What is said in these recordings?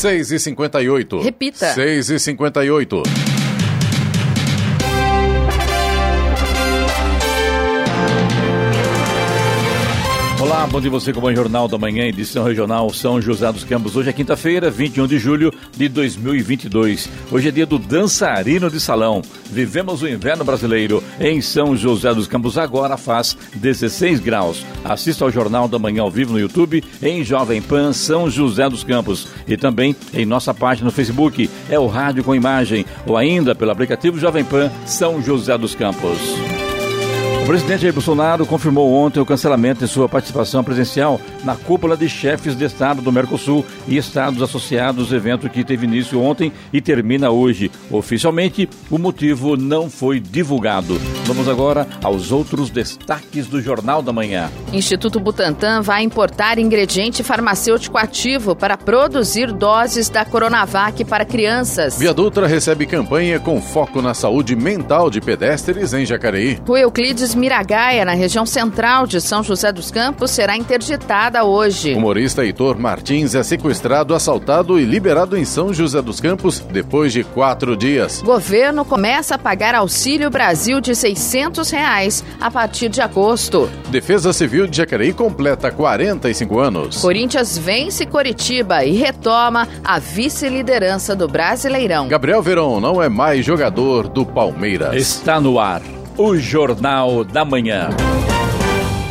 6 e 58 Repita. 6 bom dia você com o Jornal da Manhã, edição regional São José dos Campos. Hoje é quinta-feira, 21 de julho de 2022. Hoje é dia do dançarino de salão. Vivemos o inverno brasileiro em São José dos Campos. Agora faz 16 graus. Assista ao Jornal da Manhã ao vivo no YouTube, em Jovem Pan São José dos Campos. E também em nossa página no Facebook, é o Rádio com Imagem, ou ainda pelo aplicativo Jovem Pan São José dos Campos. O presidente Jair Bolsonaro confirmou ontem o cancelamento de sua participação presencial na cúpula de chefes de Estado do Mercosul e Estados associados, evento que teve início ontem e termina hoje. Oficialmente, o motivo não foi divulgado. Vamos agora aos outros destaques do Jornal da Manhã. Instituto Butantan vai importar ingrediente farmacêutico ativo para produzir doses da Coronavac para crianças. Via Dutra recebe campanha com foco na saúde mental de pedestres em Jacareí. Rua Euclides Miragaia, na região central de São José dos Campos, será interditada hoje. O humorista Heitor Martins é sequestrado, assaltado e liberado em São José dos Campos depois de quatro dias. Governo começa a pagar Auxílio Brasil de 600 reais a partir de agosto. Defesa Civil de Jacareí completa 45 anos. Corinthians vence Coritiba e retoma a vice-liderança do Brasileirão. Gabriel Verón não é mais jogador do Palmeiras. Está no ar o Jornal da Manhã.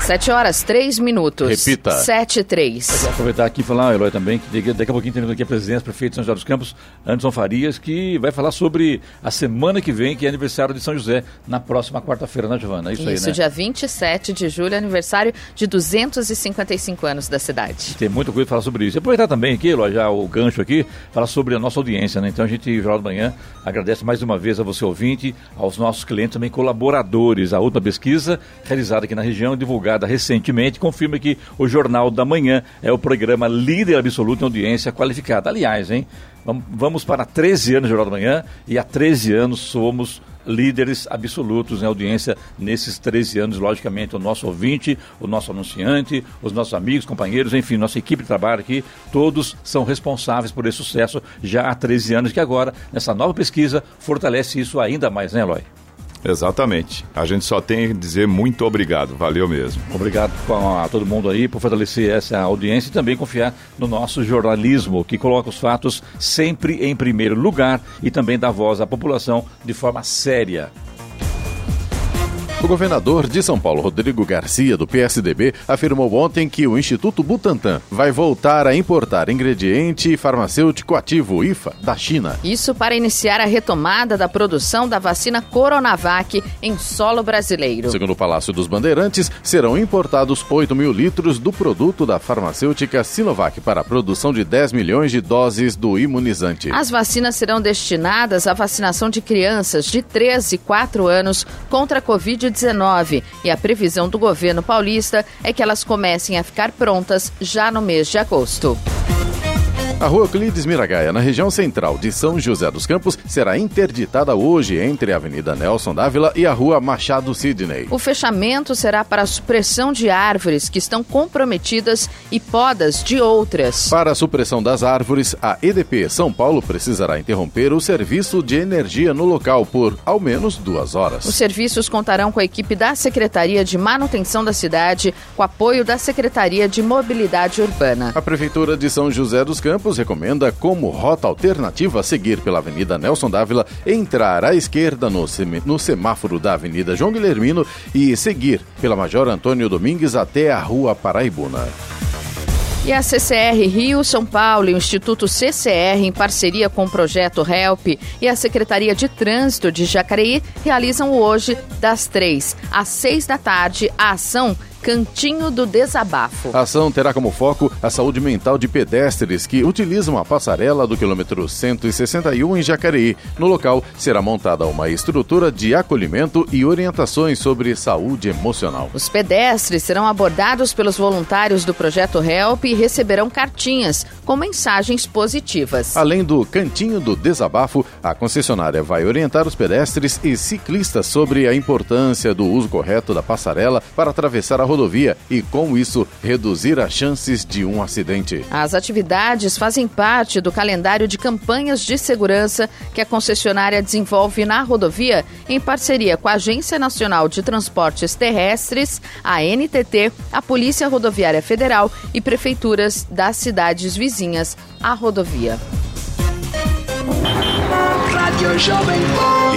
Sete horas, três minutos. Repita. Sete, três. Vou aproveitar aqui e falar, Eloy, também, que daqui a pouquinho terminando aqui a presidência, prefeito de São José dos Campos, Anderson Farias, que vai falar sobre a semana que vem, que é aniversário de São José, na próxima quarta-feira, né, Giovana? É isso, Isso, aí, né? dia 27 de julho, aniversário de 255 anos da cidade. Tem muita coisa para falar sobre isso. E aproveitar também aqui, Eloy, já o gancho aqui, falar sobre a nossa audiência, né? Então a gente, Jornal da Manhã, agradece mais uma vez a você ouvinte, aos nossos clientes, também colaboradores. A última pesquisa realizada aqui na região, divulgada recentemente, confirma que o Jornal da Manhã é o programa líder absoluto em audiência qualificada. Aliás, hein? Vamos para 13 anos de Jornal da Manhã e há 13 anos somos líderes absolutos em audiência nesses 13 anos, logicamente, o nosso ouvinte, o nosso anunciante, os nossos amigos, companheiros, enfim, nossa equipe de trabalho aqui, todos são responsáveis por esse sucesso já há 13 anos, que agora, nessa nova pesquisa, fortalece isso ainda mais, né, Eloy? Exatamente. A gente só tem que dizer muito obrigado. Valeu mesmo. Obrigado a todo mundo aí por fortalecer essa audiência e também confiar no nosso jornalismo, que coloca os fatos sempre em primeiro lugar e também dá voz à população de forma séria. O governador de São Paulo, Rodrigo Garcia, do PSDB, afirmou ontem que o Instituto Butantan vai voltar a importar ingrediente farmacêutico ativo IFA da China. Isso para iniciar a retomada da produção da vacina Coronavac em solo brasileiro. Segundo o Palácio dos Bandeirantes, serão importados 8 mil litros do produto da farmacêutica Sinovac para a produção de 10 milhões de doses do imunizante. As vacinas serão destinadas à vacinação de crianças de 13 e 4 anos contra a Covid-19 e a previsão do governo paulista é que elas comecem a ficar prontas já no mês de agosto. A rua Euclides Miragaia, na região central de São José dos Campos, será interditada hoje entre a Avenida Nelson Dávila e a rua Machado Sidney. O fechamento será para a supressão de árvores que estão comprometidas e podas de outras. Para a supressão das árvores, a EDP São Paulo precisará interromper o serviço de energia no local por ao menos duas horas. Os serviços contarão com a equipe da Secretaria de Manutenção da Cidade, com apoio da Secretaria de Mobilidade Urbana. A Prefeitura de São José dos Campos recomenda como rota alternativa seguir pela Avenida Nelson Dávila, entrar à esquerda no, no semáforo da Avenida João Guilhermino e seguir pela Major Antônio Domingues até a Rua Paraibuna. E a CCR Rio São Paulo e o Instituto CCR, em parceria com o projeto HELP e a Secretaria de Trânsito de Jacareí, realizam hoje, das três às seis da tarde, a ação Cantinho do Desabafo. A ação terá como foco a saúde mental de pedestres que utilizam a passarela do quilômetro 161 em Jacareí. No local será montada uma estrutura de acolhimento e orientações sobre saúde emocional. Os pedestres serão abordados pelos voluntários do projeto Help e receberão cartinhas com mensagens positivas. Além do Cantinho do Desabafo, a concessionária vai orientar os pedestres e ciclistas sobre a importância do uso correto da passarela para atravessar a rodovia e, com isso, reduzir as chances de um acidente. As atividades fazem parte do calendário de campanhas de segurança que a concessionária desenvolve na rodovia em parceria com a Agência Nacional de Transportes Terrestres, a NTT, a Polícia Rodoviária Federal e prefeituras das cidades vizinhas à rodovia.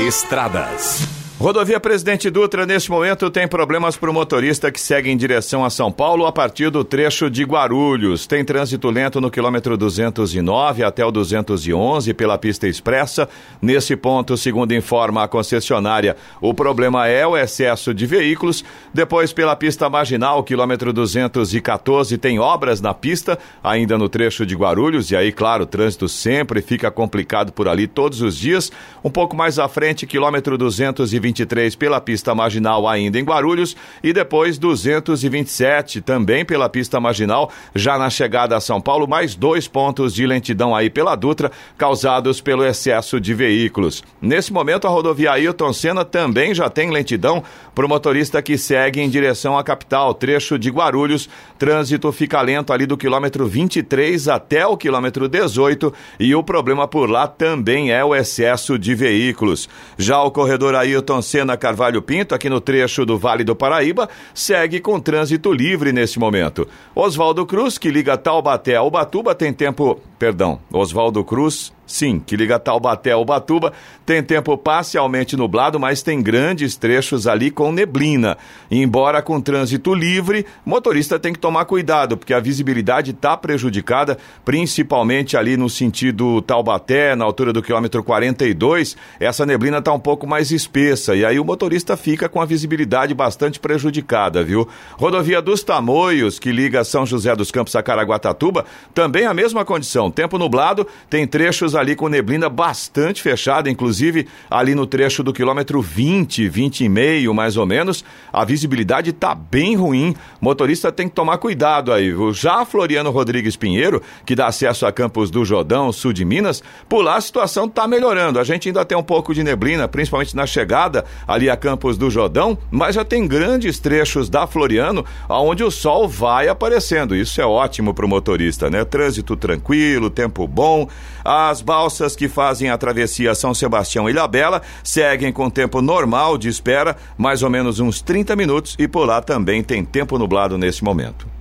Estradas. Rodovia Presidente Dutra, neste momento, tem problemas para o motorista que segue em direção a São Paulo a partir do trecho de Guarulhos. Tem trânsito lento no quilômetro 209 até o 211 pela pista expressa. Nesse ponto, segundo informa a concessionária, o problema é o excesso de veículos. Depois, pela pista marginal, quilômetro 214, tem obras na pista, ainda no trecho de Guarulhos. E aí, claro, o trânsito sempre fica complicado por ali todos os dias. Um pouco mais à frente, quilômetro 220 223 pela pista marginal ainda em Guarulhos e depois 227 também pela pista marginal já na chegada a São Paulo, mais dois pontos de lentidão aí pela Dutra causados pelo excesso de veículos. Nesse momento a rodovia Ailton Senna também já tem lentidão para o motorista que segue em direção à capital, trecho de Guarulhos, trânsito fica lento ali do quilômetro 23 até o quilômetro 18 e o problema por lá também é o excesso de veículos. Já o corredor Ailton Sena Carvalho Pinto, aqui no trecho do Vale do Paraíba, segue com trânsito livre neste momento. Oswaldo Cruz, que liga Taubaté a Ubatuba, tem tempo. Perdão, Oswaldo Cruz Sim, que liga Taubaté ao Batuba, tem tempo parcialmente nublado, mas tem grandes trechos ali com neblina. E embora com trânsito livre, motorista tem que tomar cuidado, porque a visibilidade está prejudicada, principalmente ali no sentido Taubaté, na altura do quilômetro 42. Essa neblina está um pouco mais espessa e aí o motorista fica com a visibilidade bastante prejudicada, viu? Rodovia dos Tamoios, que liga São José dos Campos a Caraguatatuba, também a mesma condição. Tempo nublado, tem trechos ali com neblina bastante fechada, inclusive ali no trecho do quilômetro 20, 20 e meio, mais ou menos. A visibilidade está bem ruim. Motorista tem que tomar cuidado aí. Já Floriano Rodrigues Pinheiro, que dá acesso a Campos do Jordão, sul de Minas, por lá a situação está melhorando. A gente ainda tem um pouco de neblina, principalmente na chegada ali a Campos do Jordão, mas já tem grandes trechos da Floriano onde o sol vai aparecendo. Isso é ótimo para o motorista, né? Trânsito tranquilo, tempo bom. As balsas que fazem a travessia São Sebastião e Ilhabela seguem com tempo normal de espera, mais ou menos uns 30 minutos, e por lá também tem tempo nublado nesse momento.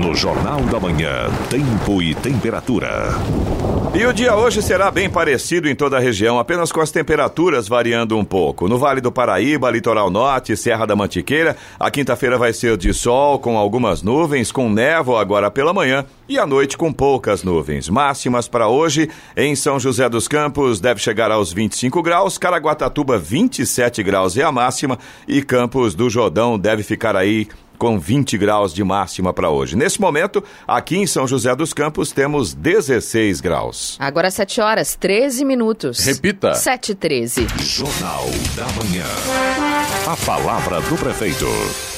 No Jornal da Manhã, tempo e temperatura. E o dia hoje será bem parecido em toda a região, apenas com as temperaturas variando um pouco. No Vale do Paraíba, Litoral Norte, Serra da Mantiqueira, a quinta-feira vai ser de sol, com algumas nuvens, com névoa agora pela manhã e à noite com poucas nuvens. Máximas para hoje em São José dos Campos deve chegar aos 25 graus, Caraguatatuba 27 graus é a máxima e Campos do Jordão deve ficar aí com 20 graus de máxima para hoje. Nesse momento, aqui em São José dos Campos, temos 16 graus. Agora 7 horas, 13 minutos. Repita. 7 e 13. Jornal da Manhã. A palavra do prefeito.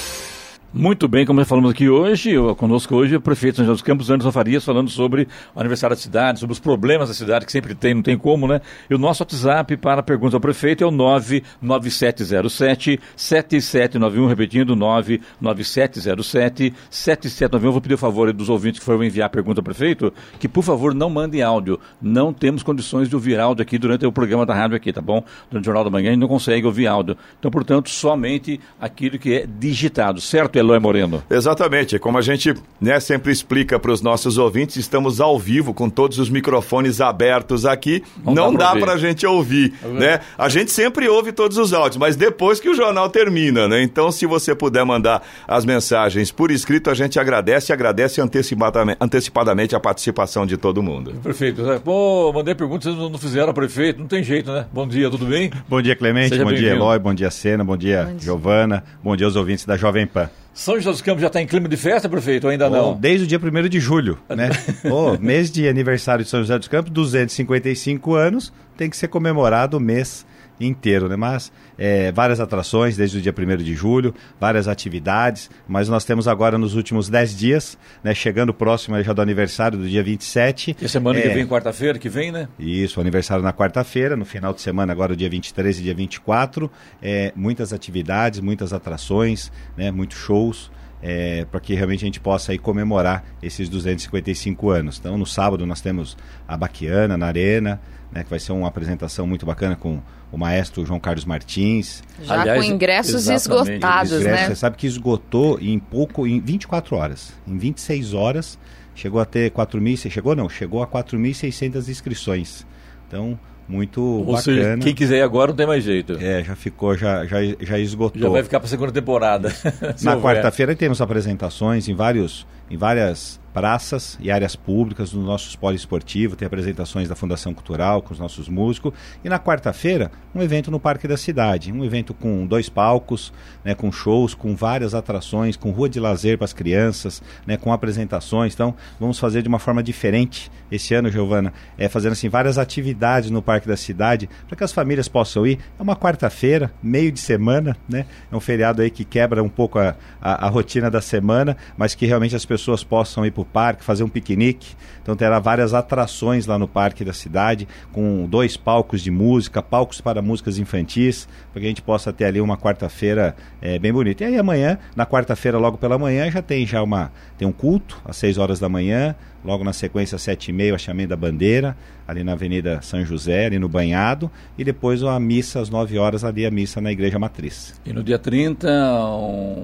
Muito bem, como falamos aqui hoje, conosco hoje o prefeito São dos Campos, Anderson Farias, falando sobre o aniversário da cidade, sobre os problemas da cidade, que sempre tem, não tem como, né? E o nosso WhatsApp para perguntas ao prefeito é o 99707-7791, repetindo, 99707-7791. Vou pedir o favor dos ouvintes que foram enviar pergunta ao prefeito, que por favor não mandem áudio. Não temos condições de ouvir áudio aqui durante o programa da rádio aqui, tá bom? Durante o Jornal da Manhã a gente não consegue ouvir áudio. Então, portanto, somente aquilo que é digitado, certo? Eloy Moreno. Exatamente. Como a gente né, sempre explica para os nossos ouvintes, estamos ao vivo com todos os microfones abertos aqui. Não, Não dá para a gente ouvir. Tá né? A gente sempre ouve todos os áudios, mas depois que o jornal termina. Né? Então, se você puder mandar as mensagens por escrito, a gente agradece e agradece antecipadamente, antecipadamente a participação de todo mundo. Perfeito. Pô, mandei perguntas, vocês não fizeram, prefeito. Não tem jeito, né? Bom dia, tudo bem? Bom dia, Clemente. Seja bom dia, Eloy. Bom dia, Sena. Bom dia, bom dia. Giovana. Bom dia aos ouvintes da Jovem Pan. São José dos Campos já está em clima de festa, prefeito, ou ainda não? Oh, desde o dia 1 de julho, né? oh, mês de aniversário de São José dos Campos, 255 anos, tem que ser comemorado o mês inteiro, né? Mas é, várias atrações desde o dia 1 de julho, várias atividades, mas nós temos agora nos últimos 10 dias, né? Chegando próximo já do aniversário do dia 27. E semana é, que vem, quarta-feira, que vem, né? Isso, aniversário na quarta-feira, no final de semana, agora o dia 23 e dia 24. É, muitas atividades, muitas atrações, né? Muitos shows. É, para que realmente a gente possa aí comemorar esses 255 anos. Então, no sábado nós temos a Baquiana na Arena, né, que vai ser uma apresentação muito bacana com o maestro João Carlos Martins. Já Aliás, com ingressos esgotados, ingressos, né? Você sabe que esgotou em pouco, em 24 horas. Em 26 horas, chegou a ter 4 mil, chegou não, chegou a 4.600 inscrições. Então, muito Ou bacana. Seja, quem quiser ir agora não tem mais jeito. É, já ficou, já, já, já esgotou. Já vai ficar para a segunda temporada. Na quarta-feira temos apresentações em vários, em várias praças e áreas públicas dos nossos poliesportivos, tem apresentações da Fundação Cultural com os nossos músicos. E na quarta-feira, um evento no Parque da Cidade, um evento com dois palcos, né, com shows, com várias atrações, com rua de lazer para as crianças, né, com apresentações. Então, vamos fazer de uma forma diferente esse ano, Giovana, é fazendo assim várias atividades no Parque da Cidade para que as famílias possam ir. É uma quarta-feira, meio de semana, né? É um feriado aí que quebra um pouco a, a, a rotina da semana, mas que realmente as pessoas possam ir para o parque, fazer um piquenique. Então terá várias atrações lá no parque da cidade, com dois palcos de música, palcos para músicas infantis, para que a gente possa ter ali uma quarta-feira é, bem bonita. E aí amanhã, na quarta-feira, logo pela manhã, já tem já uma tem um culto às 6 horas da manhã, logo na sequência às 7 e meia, o chamamento da bandeira, ali na Avenida São José, ali no Banhado, e depois a missa às 9 horas ali, a missa na Igreja Matriz. E no dia 30,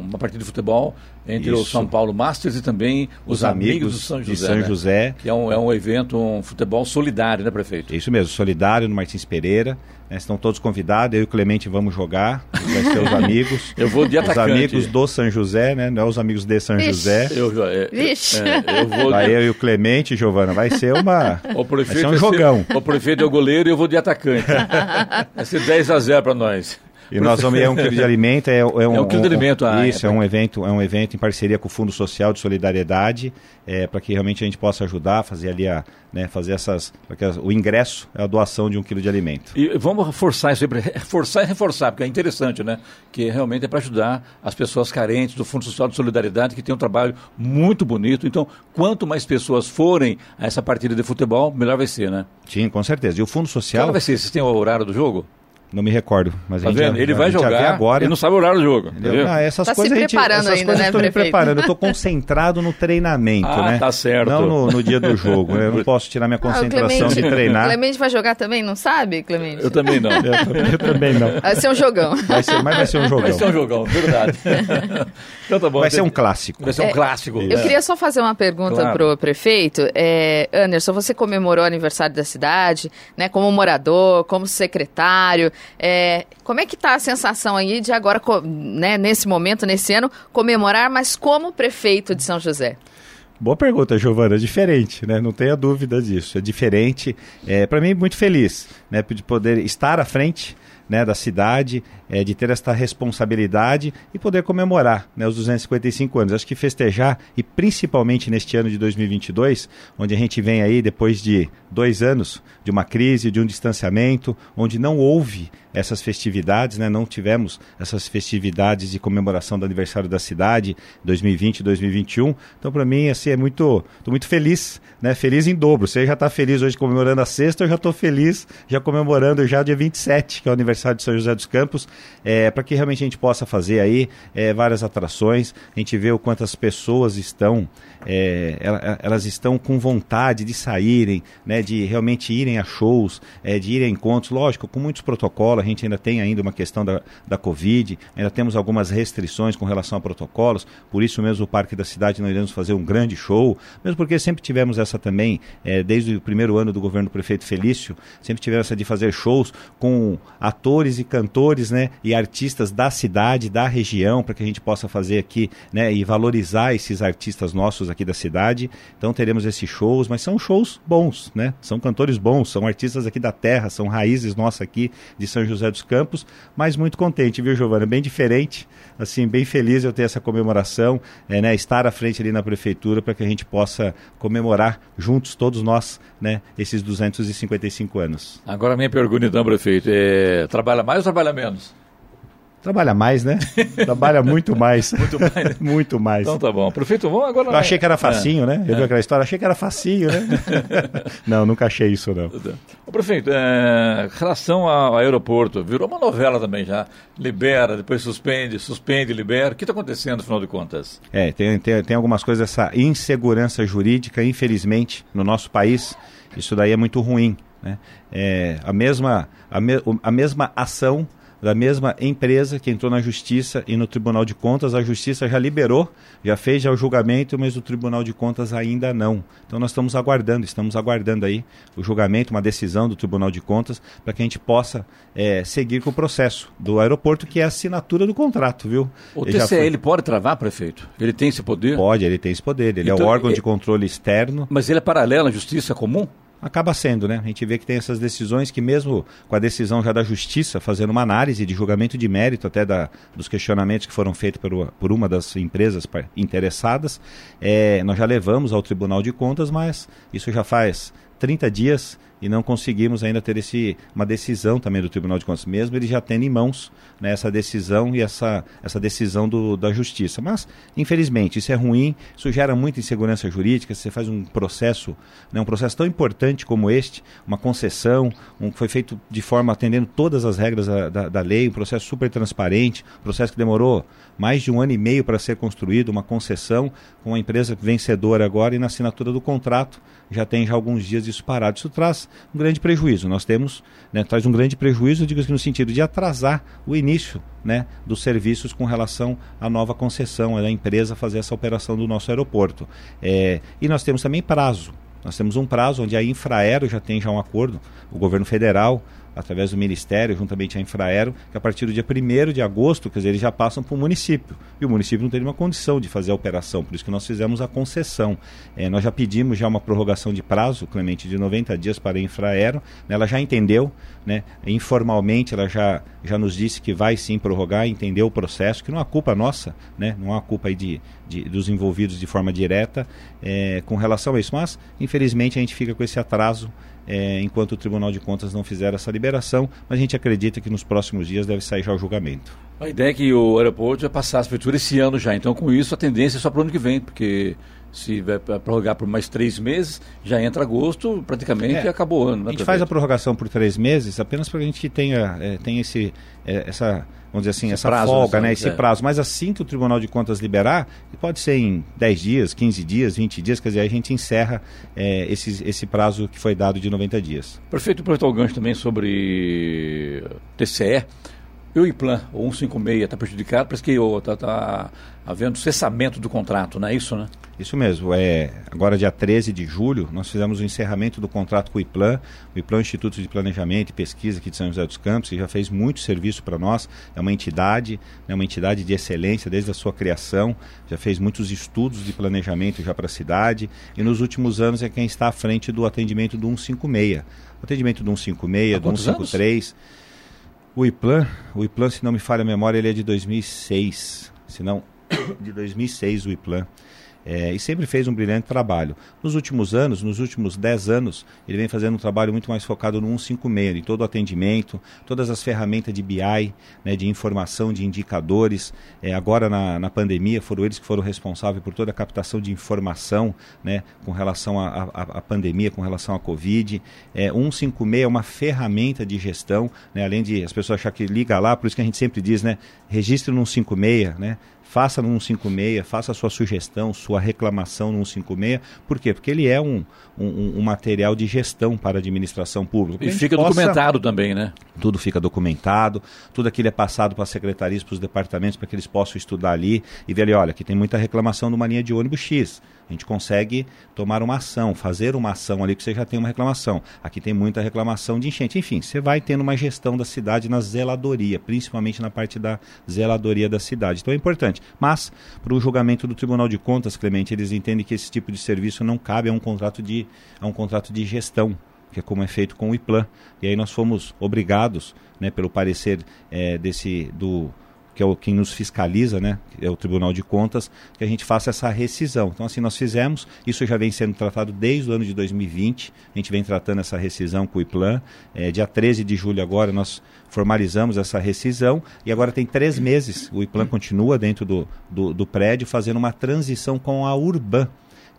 uma partida de futebol entre Isso. o São Paulo Masters e também os, os amigos, amigos, do São José. São né? José. Que é um, é um evento, um futebol solidário, né, prefeito? Isso mesmo, solidário no Martins Pereira. Né, estão todos convidados, eu e o Clemente vamos jogar, vai ser os amigos. eu vou de atacante. Os amigos do São José, né? Não é os amigos de São Vixe. José. Eu, é, Vixe. É, eu vou vai de... eu e o Clemente, Giovana, vai ser uma o prefeito vai ser um jogão. Ser, o prefeito é o goleiro e eu vou de atacante. vai ser 10 a 0 para nós. E nós vamos é um quilo de alimento, é, é um, é um quilo de alimento, um, Isso, é, é um evento, é um evento em parceria com o Fundo Social de Solidariedade, é, para que realmente a gente possa ajudar, fazer ali a, né, fazer essas. Porque o ingresso é a doação de um quilo de alimento. E vamos reforçar isso reforçar e reforçar, porque é interessante, né? Que realmente é para ajudar as pessoas carentes do Fundo Social de Solidariedade, que tem um trabalho muito bonito. Então, quanto mais pessoas forem a essa partida de futebol, melhor vai ser, né? Sim, com certeza. E o Fundo Social. Qual vai ser? Vocês têm o horário do jogo? Não me recordo, mas tá a gente vendo? Já, ele vai jogar agora. Ele não sabe o horário do jogo. Ah, essas tá coisas se preparando gente, essas ainda, coisas né, estou me preparando. Eu estou concentrado no treinamento, ah, né? tá certo. Não no, no dia do jogo. Eu não posso tirar minha ah, concentração ah, de treinar. O Clemente vai jogar também, não sabe, Clemente? Eu também não. eu, eu, também não. Vai ser um jogão. Vai ser, mas vai ser um jogão. Vai ser um jogão, verdade. Então tá bom. Vai ser um clássico. Vai ser um é, clássico. Eu queria só fazer uma pergunta claro. pro prefeito. É, Anderson, você comemorou o aniversário da cidade, né? Como morador, como secretário. É, como é que está a sensação aí de agora, né, nesse momento, nesse ano, comemorar, mas como prefeito de São José? Boa pergunta, Giovana. É diferente, né? Não tenha dúvida disso. É diferente. É, Para mim, muito feliz né, de poder estar à frente né, da cidade, é, de ter esta responsabilidade e poder comemorar né, os 255 anos. Acho que festejar, e principalmente neste ano de 2022, onde a gente vem aí depois de dois anos de uma crise, de um distanciamento, onde não houve essas festividades, né, não tivemos essas festividades de comemoração do aniversário da cidade 2020 e 2021. Então, para mim, assim, é muito, estou muito feliz, né, feliz em dobro. Você já está feliz hoje comemorando a sexta, eu já estou feliz já comemorando já dia 27, que é o aniversário de São José dos Campos, é, para que realmente a gente possa fazer aí é, várias atrações, a gente vê o quanto as pessoas estão, é, elas estão com vontade de saírem, né, de realmente irem a shows, é, de irem a encontros, lógico, com muitos protocolos, a gente ainda tem ainda uma questão da, da Covid, ainda temos algumas restrições com relação a protocolos, por isso mesmo o Parque da Cidade nós iremos fazer um grande show, mesmo porque sempre tivemos essa também, é, desde o primeiro ano do governo do prefeito Felício, sempre tivemos essa de fazer shows com atores e cantores, né, e artistas da cidade, da região, para que a gente possa fazer aqui, né, e valorizar esses artistas nossos aqui da cidade. Então teremos esses shows, mas são shows bons, né? São cantores bons, são artistas aqui da terra, são raízes nossas aqui de São José dos Campos, mas muito contente, viu, Giovana? Bem diferente, assim, bem feliz eu ter essa comemoração, é, né, estar à frente ali na prefeitura para que a gente possa comemorar juntos, todos nós, né, esses 255 anos. Agora minha pergunta então, prefeito, é, trabalha mais ou trabalha menos? Trabalha mais, né? Trabalha muito mais. muito mais. Né? muito mais. Então tá bom. Prefeito, vamos agora. Eu achei que era facinho, é. né? Eu é. vi aquela história, achei que era facinho, né? não, nunca achei isso, não. O prefeito, é, relação ao aeroporto, virou uma novela também já. Libera, depois suspende, suspende, libera. O que está acontecendo, afinal de contas? É, tem, tem, tem algumas coisas, essa insegurança jurídica, infelizmente, no nosso país. Isso daí é muito ruim. Né? É, a, mesma, a, me, a mesma ação da mesma empresa que entrou na Justiça e no Tribunal de Contas. A Justiça já liberou, já fez já o julgamento, mas o Tribunal de Contas ainda não. Então nós estamos aguardando, estamos aguardando aí o julgamento, uma decisão do Tribunal de Contas, para que a gente possa é, seguir com o processo do aeroporto, que é a assinatura do contrato, viu? O ele TCE, ele pode travar, prefeito? Ele tem esse poder? Pode, ele tem esse poder. Ele então, é o então, órgão é... de controle externo. Mas ele é paralelo à Justiça Comum? Acaba sendo, né? A gente vê que tem essas decisões que mesmo com a decisão já da justiça, fazendo uma análise de julgamento de mérito até da, dos questionamentos que foram feitos por, por uma das empresas interessadas, é, nós já levamos ao Tribunal de Contas, mas isso já faz 30 dias e não conseguimos ainda ter esse, uma decisão também do Tribunal de Contas, mesmo ele já tendo em mãos né, essa decisão e essa, essa decisão do, da Justiça. Mas, infelizmente, isso é ruim, isso gera muita insegurança jurídica, você faz um processo, né, um processo tão importante como este, uma concessão, um, foi feito de forma atendendo todas as regras da, da, da lei, um processo super transparente, um processo que demorou mais de um ano e meio para ser construído, uma concessão com a empresa vencedora agora e na assinatura do contrato já tem já alguns dias isso parado. Isso traz um grande prejuízo. Nós temos, né, traz um grande prejuízo, digo assim, no sentido de atrasar o início né, dos serviços com relação à nova concessão, da empresa fazer essa operação do nosso aeroporto. É, e nós temos também prazo. Nós temos um prazo onde a Infraero já tem já um acordo, o governo federal, através do Ministério, juntamente à Infraero, que a partir do dia 1 de agosto, quer dizer, eles já passam para o município. E o município não tem nenhuma condição de fazer a operação, por isso que nós fizemos a concessão. É, nós já pedimos já uma prorrogação de prazo, Clemente, de 90 dias para a Infraero. Né, ela já entendeu, né, informalmente ela já, já nos disse que vai sim prorrogar, entendeu o processo, que não é culpa nossa, né, não há culpa aí de, de, dos envolvidos de forma direta é, com relação a isso. Mas, infelizmente, a gente fica com esse atraso é, enquanto o Tribunal de Contas não fizer essa liberação, mas a gente acredita que nos próximos dias deve sair já o julgamento. A ideia é que o aeroporto vai passar a prefeitura esse ano já, então com isso a tendência é só para o ano que vem, porque se vai prorrogar por mais três meses, já entra agosto, praticamente é, acabou o ano. Né, a gente faz a prorrogação por três meses apenas para que a gente tenha, é, tenha esse, é, essa vamos dizer assim, esse essa prazo, folga, né, esse é. prazo. Mas assim que o Tribunal de Contas liberar, pode ser em 10 dias, 15 dias, 20 dias, quer dizer, a gente encerra é, esse, esse prazo que foi dado de 90 dias. Perfeito, aproveitar o gancho também sobre TCE. O IPLAN, o 156, está prejudicado, parece que está tá havendo cessamento do contrato, não é isso, né? Isso mesmo. É, agora, dia 13 de julho, nós fizemos o encerramento do contrato com o IPLAN, o IPLAN é Instituto de Planejamento e Pesquisa aqui de São José dos Campos, que já fez muito serviço para nós. É uma entidade, é uma entidade de excelência desde a sua criação, já fez muitos estudos de planejamento já para a cidade, e nos últimos anos é quem está à frente do atendimento do 156. O atendimento do 156, do 153. Anos? O IPLAN, o IPLAN, se não me falha a memória, ele é de 2006. Se não, de 2006 o IPLAN. É, e sempre fez um brilhante trabalho. Nos últimos anos, nos últimos 10 anos, ele vem fazendo um trabalho muito mais focado no 156, em todo o atendimento, todas as ferramentas de BI, né, de informação, de indicadores. É, agora, na, na pandemia, foram eles que foram responsáveis por toda a captação de informação né, com relação à pandemia, com relação à Covid. É, 156 é uma ferramenta de gestão, né, além de as pessoas achar que liga lá, por isso que a gente sempre diz, né, registre no 156, né, faça no 156, faça sua sugestão, sua reclamação no 156. Por quê? Porque ele é um, um, um material de gestão para a administração pública. E fica possa... documentado também, né? Tudo fica documentado, tudo aquilo é passado para as secretarias, para os departamentos, para que eles possam estudar ali e ver ali, olha, aqui tem muita reclamação de uma linha de ônibus X. A gente consegue tomar uma ação, fazer uma ação ali que você já tem uma reclamação. Aqui tem muita reclamação de enchente. Enfim, você vai tendo uma gestão da cidade na zeladoria, principalmente na parte da zeladoria da cidade. Então é importante. Mas, para o julgamento do Tribunal de Contas, Clemente, eles entendem que esse tipo de serviço não cabe a um contrato de, a um contrato de gestão que é como é feito com o IPLAN. E aí nós fomos obrigados, né, pelo parecer é, desse do que é o quem nos fiscaliza, né, é o Tribunal de Contas, que a gente faça essa rescisão. Então, assim, nós fizemos, isso já vem sendo tratado desde o ano de 2020, a gente vem tratando essa rescisão com o IPLAN. É, dia 13 de julho agora nós formalizamos essa rescisão e agora tem três meses, o IPLAN continua dentro do, do, do prédio fazendo uma transição com a Urban.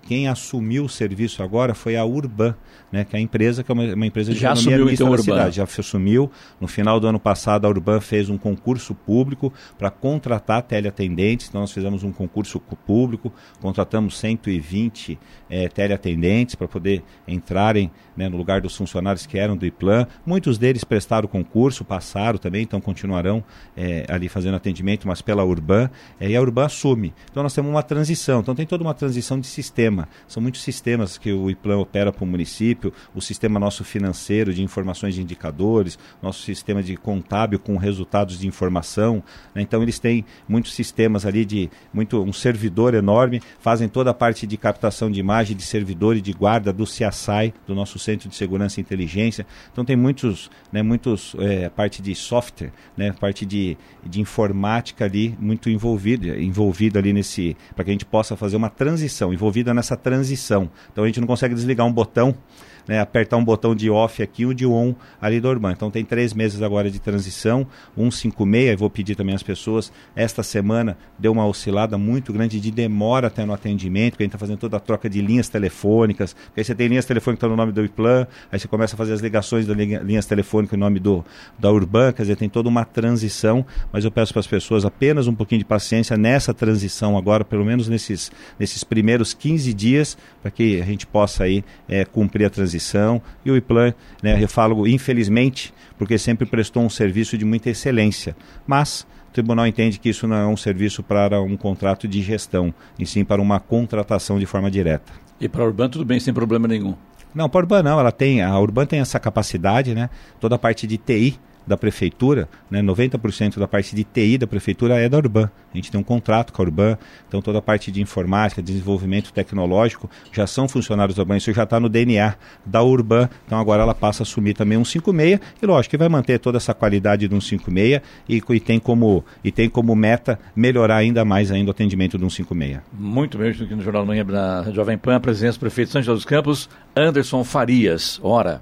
Quem assumiu o serviço agora foi a Urban, né, que é a empresa que é uma, uma empresa de já assumiu então a cidade. Já assumiu. No final do ano passado, a Urban fez um concurso público para contratar teleatendentes. Então, nós fizemos um concurso público, contratamos 120 é, teleatendentes para poder entrarem né, no lugar dos funcionários que eram do IPLAN. Muitos deles prestaram concurso, passaram também, então continuarão é, ali fazendo atendimento, mas pela Urban. É, e a Urban assume. Então, nós temos uma transição. Então, tem toda uma transição de sistema sistema. São muitos sistemas que o IPLAN opera para o município, o sistema nosso financeiro de informações de indicadores, nosso sistema de contábil com resultados de informação. Né? Então eles têm muitos sistemas ali de muito um servidor enorme, fazem toda a parte de captação de imagem de servidor e de guarda do CSI, do nosso Centro de Segurança e Inteligência. Então tem muitos, né, muitos é, parte de software, né, parte de, de informática ali muito envolvida, envolvida ali nesse, para que a gente possa fazer uma transição, envolvida nessa nessa transição. Então a gente não consegue desligar um botão né, apertar um botão de off aqui e de on ali do Urban. Então tem três meses agora de transição, 156, eu vou pedir também às pessoas, esta semana deu uma oscilada muito grande de demora até no atendimento, porque a gente está fazendo toda a troca de linhas telefônicas, porque aí você tem linhas telefônicas que estão no nome do IPLAN, aí você começa a fazer as ligações das linhas telefônicas em nome do, da Urban, quer dizer, tem toda uma transição, mas eu peço para as pessoas apenas um pouquinho de paciência nessa transição agora, pelo menos nesses, nesses primeiros 15 dias, para que a gente possa aí é, cumprir a transição transição e o IPLAN, né, eu falo infelizmente, porque sempre prestou um serviço de muita excelência, mas o tribunal entende que isso não é um serviço para um contrato de gestão, e sim para uma contratação de forma direta. E para a Urban tudo bem, sem problema nenhum? Não, para a Urban não, ela tem, a Urban tem essa capacidade, né? Toda a parte de TI da prefeitura, né, 90% da parte de TI da prefeitura é da Urban. A gente tem um contrato com a Urban, então toda a parte de informática, desenvolvimento tecnológico já são funcionários da Urban, isso já está no DNA da Urban, então agora ela passa a assumir também um 56 e lógico que vai manter toda essa qualidade de um 56 e, e, tem, como, e tem como meta melhorar ainda mais ainda o atendimento de um 56. Muito bem, aqui no Jornal da Manhã da Jovem Pan, a presença do prefeito São José dos Campos, Anderson Farias. Ora,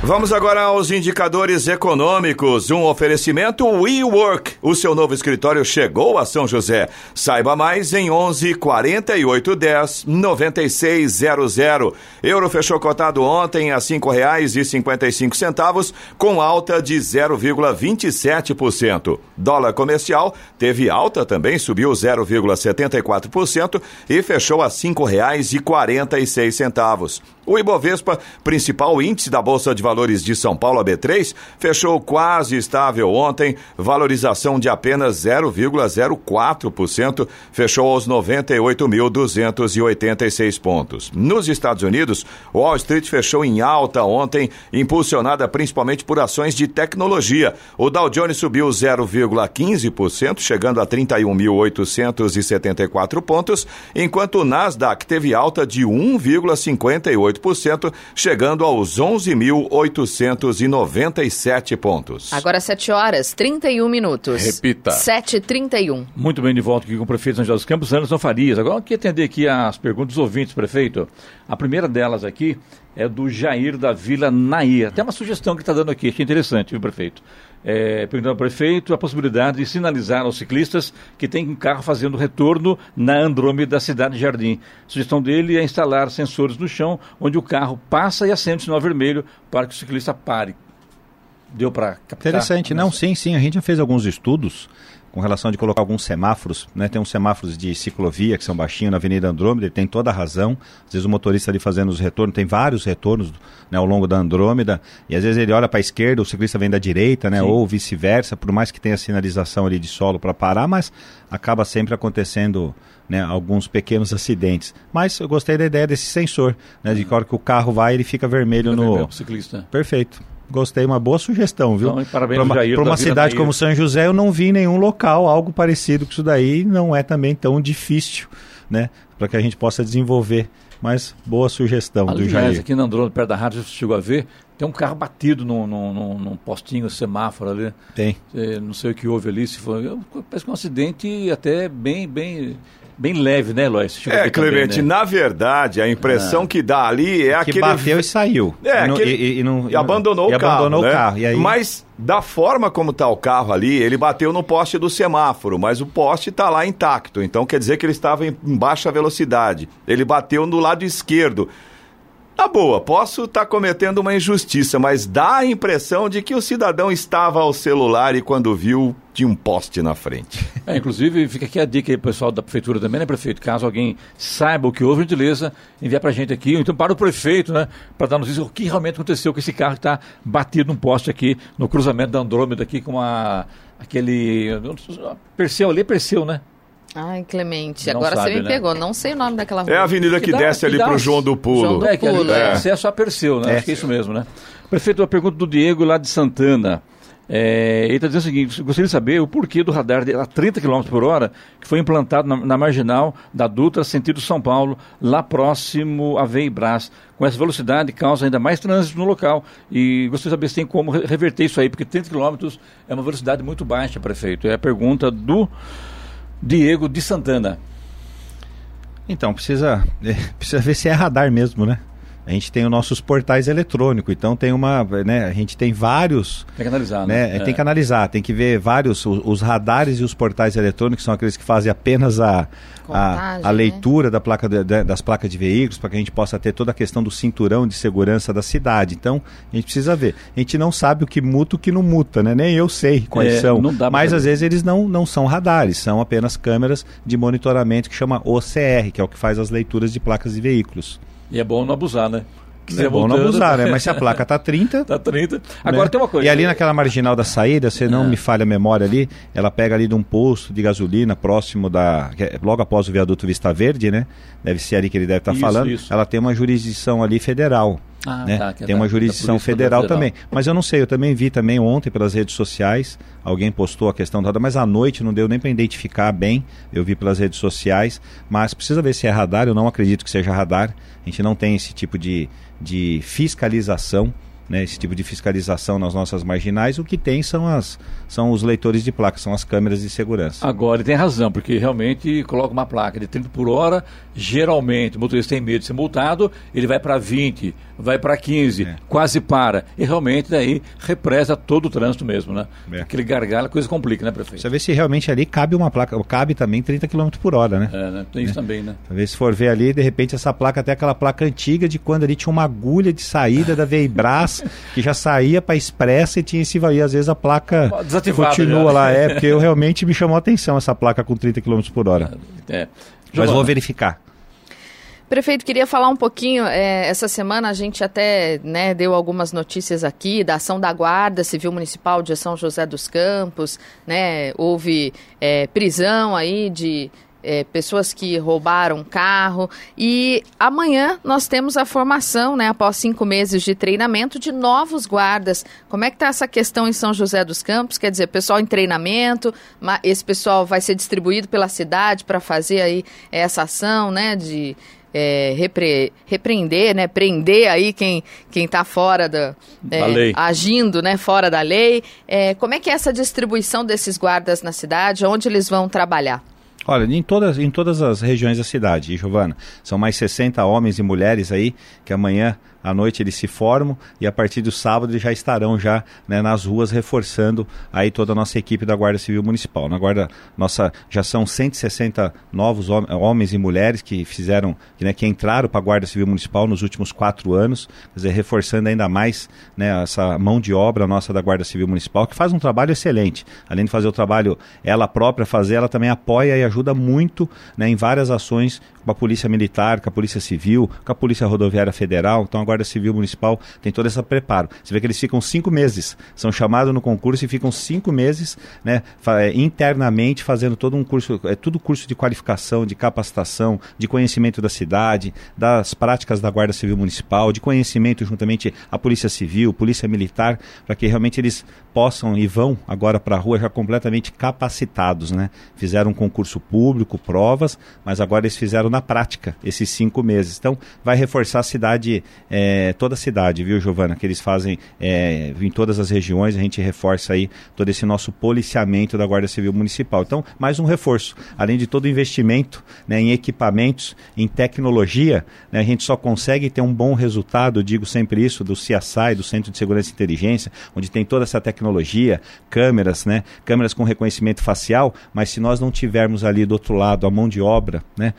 Vamos agora aos indicadores econômicos. Um oferecimento WeWork. O seu novo escritório chegou a São José. Saiba mais em 11 48 10 96 00. Euro fechou cotado ontem a cinco reais e cinquenta e cinco centavos, com alta de 0,27%. Dólar comercial teve alta também, subiu 0,74% e fechou a cinco reais e quarenta e seis centavos. O Ibovespa, principal índice da Bolsa de Valores de São Paulo, a B3, fechou quase estável ontem, valorização de apenas 0,04%, fechou aos 98.286 pontos. Nos Estados Unidos, Wall Street fechou em alta ontem, impulsionada principalmente por ações de tecnologia. O Dow Jones subiu 0,15%, chegando a 31.874 pontos, enquanto o Nasdaq teve alta de 1,58%, chegando aos 11.897 pontos. Agora 7 horas 31 minutos. Repita. 7h31. Muito bem, de volta aqui com o prefeito José dos Campos, Anderson Farias. Agora, eu queria atender aqui as perguntas dos ouvintes, prefeito. A primeira delas aqui é do Jair da Vila Nair. Até uma sugestão que está dando aqui, achei interessante, viu, prefeito? É, perguntando ao prefeito a possibilidade de sinalizar aos ciclistas que tem um carro fazendo retorno na Andrômeda da cidade de Jardim. A sugestão dele é instalar sensores no chão, onde o carro passa e acende o sinal vermelho para que o ciclista pare. Deu para captar? Interessante. Não, sim, sim. A gente já fez alguns estudos com relação de colocar alguns semáforos, né? Tem uns semáforos de ciclovia que são baixinhos na Avenida Andrômeda, ele tem toda a razão. Às vezes o motorista ali fazendo os retornos, tem vários retornos né, ao longo da Andrômeda, e às vezes ele olha para a esquerda, o ciclista vem da direita, né? Sim. Ou vice-versa, por mais que tenha sinalização ali de solo para parar, mas acaba sempre acontecendo né, alguns pequenos acidentes. Mas eu gostei da ideia desse sensor, né? De que a hora que o carro vai, ele fica vermelho fica no. Vermelho, ciclista. Perfeito. Gostei, uma boa sugestão, viu? Então, parabéns, para uma, Jair, uma cidade como São José, eu não vi nenhum local algo parecido com isso daí. Não é também tão difícil, né? Para que a gente possa desenvolver. Mas boa sugestão Aliás, do Jair. aqui na Andrômeda, perto da rádio, você chegou a ver, tem um carro batido num, num, num postinho, semáforo ali. Tem. não sei o que houve ali, se foi. Parece que é um acidente até bem, bem bem leve, né, Lois? É, Clemente, também, né? na verdade, a impressão ah. que dá ali é que aquele... bateu e saiu. É, e, aquele... e, e, não, e abandonou, e o, carro, abandonou né? o carro. Aí... Mas da forma como está o carro ali, ele bateu no poste do semáforo, mas o poste está lá intacto. Então quer dizer que ele estava em baixa velocidade. Ele bateu no lado esquerdo. Tá boa, posso estar tá cometendo uma injustiça, mas dá a impressão de que o cidadão estava ao celular e quando viu, tinha um poste na frente. É, inclusive, fica aqui a dica aí, pessoal da prefeitura também, né, prefeito? Caso alguém saiba o que houve, gentileza, enviar pra gente aqui, ou então para o prefeito, né, para dar notícia o que realmente aconteceu com esse carro que está batido num poste aqui, no cruzamento da Andrômeda aqui com a, aquele... Perseu ali, Perseu, né? Ai, Clemente, agora sabe, você me né? pegou. Não sei o nome daquela rua. É a avenida que, que dá, desce que ali para o João do Pulo. João do é, que ali é. acesso a Perseu, né? É. Acho que é isso mesmo, né? Prefeito, a pergunta do Diego lá de Santana. É, ele está dizendo o seguinte: gostaria de saber o porquê do radar a 30 km por hora que foi implantado na, na, marginal da Dutra, sentido São Paulo, lá próximo a Veibras. Com essa velocidade, causa ainda mais trânsito no local. E gostaria de saber se tem como reverter isso aí, porque 30 km é uma velocidade muito baixa, prefeito. É a pergunta do Diego de Santana. Então, precisa, precisa ver se é radar mesmo, né? A gente tem os nossos portais eletrônicos, então tem uma, né, a gente tem vários... Tem que analisar, né? né? É. Tem que analisar, tem que ver vários, os, os, radares e os portais eletrônicos são aqueles que fazem apenas a, Contagem, a, a, né? leitura né? da placa de, das placas de veículos para que a gente possa ter toda a questão do cinturão de segurança da cidade. Então, a gente precisa ver. A gente não sabe o que muta e o que não muta, né? Nem eu sei quais é, são. Mas às vezes eles não, não são radares, são apenas câmeras de monitoramento que chama OCR, que é o que faz as leituras de placas de veículos. E é bom não abusar, né? Que é bom não abusar, né? Mas se a placa tá 30. tá 30. Agora né? tem uma coisa. E ali naquela marginal da saída, você não é. me falha a memória ali, ela pega ali de um posto de gasolina próximo da. É logo após o viaduto Vista Verde, né? Deve ser ali que ele deve estar tá falando. Isso. Ela tem uma jurisdição ali federal. Ah, né? tá, tem é uma da, jurisdição da federal, federal, também. Mas eu não sei, eu também vi também ontem pelas redes sociais, alguém postou a questão toda, mas à noite não deu nem para identificar bem, eu vi pelas redes sociais, mas precisa ver se é radar, eu não acredito que seja radar, a gente não tem esse tipo de, de fiscalização né, esse tipo de fiscalização nas nossas marginais, o que tem são, as, são os leitores de placa, são as câmeras de segurança. Agora, ele tem razão, porque realmente coloca uma placa de 30 por hora, geralmente o motorista tem medo de ser multado, ele vai para 20, vai para 15, é. quase para. E realmente daí represa todo o trânsito mesmo, né? É. Aquele gargalo, a coisa complica, né, prefeito? Você vê se realmente ali cabe uma placa, cabe também 30 km por hora, né? É, né? tem isso é. também, né? Talvez se for ver ali, de repente essa placa até aquela placa antiga de quando ali tinha uma agulha de saída da Veibras que já saía para expressa e tinha esse e às vezes a placa continua já. lá. É, porque eu realmente me chamou a atenção essa placa com 30 km por hora. É. Mas vou verificar. Prefeito, queria falar um pouquinho. É, essa semana a gente até né, deu algumas notícias aqui da ação da Guarda Civil Municipal de São José dos Campos. Né, houve é, prisão aí de é, pessoas que roubaram carro. E amanhã nós temos a formação, né, após cinco meses de treinamento, de novos guardas. Como é que está essa questão em São José dos Campos? Quer dizer, pessoal em treinamento, esse pessoal vai ser distribuído pela cidade para fazer aí essa ação, né, de é, repre, repreender, né, prender aí quem quem está fora da, é, lei. agindo, né, fora da lei. É, como é que é essa distribuição desses guardas na cidade? Onde eles vão trabalhar? Olha, em todas, em todas as regiões da cidade, Giovana, são mais 60 homens e mulheres aí que amanhã à noite eles se formam e a partir do sábado eles já estarão já né, nas ruas reforçando aí toda a nossa equipe da Guarda Civil Municipal. Na Guarda nossa já são 160 novos hom homens e mulheres que fizeram, que, né, que entraram para a Guarda Civil Municipal nos últimos quatro anos, quer dizer, reforçando ainda mais né, essa mão de obra nossa da Guarda Civil Municipal, que faz um trabalho excelente. Além de fazer o trabalho ela própria fazer, ela também apoia e ajuda muito né, em várias ações com a Polícia Militar, com a Polícia Civil, com a Polícia Rodoviária Federal. Então, agora Guarda Civil Municipal tem todo esse preparo. Você vê que eles ficam cinco meses, são chamados no concurso e ficam cinco meses né, é, internamente fazendo todo um curso, é tudo curso de qualificação, de capacitação, de conhecimento da cidade, das práticas da Guarda Civil Municipal, de conhecimento juntamente a Polícia Civil, Polícia Militar, para que realmente eles possam e vão agora para a rua já completamente capacitados, né? Fizeram um concurso público, provas, mas agora eles fizeram na prática esses cinco meses. Então, vai reforçar a cidade é, toda a cidade, viu, Giovana? Que eles fazem é, em todas as regiões, a gente reforça aí todo esse nosso policiamento da Guarda Civil Municipal. Então, mais um reforço. Além de todo o investimento né, em equipamentos, em tecnologia, né, a gente só consegue ter um bom resultado, digo sempre isso, do CSI, do Centro de Segurança e Inteligência, onde tem toda essa tecnologia, câmeras, né, câmeras com reconhecimento facial, mas se nós não tivermos ali do outro lado a mão de obra, né,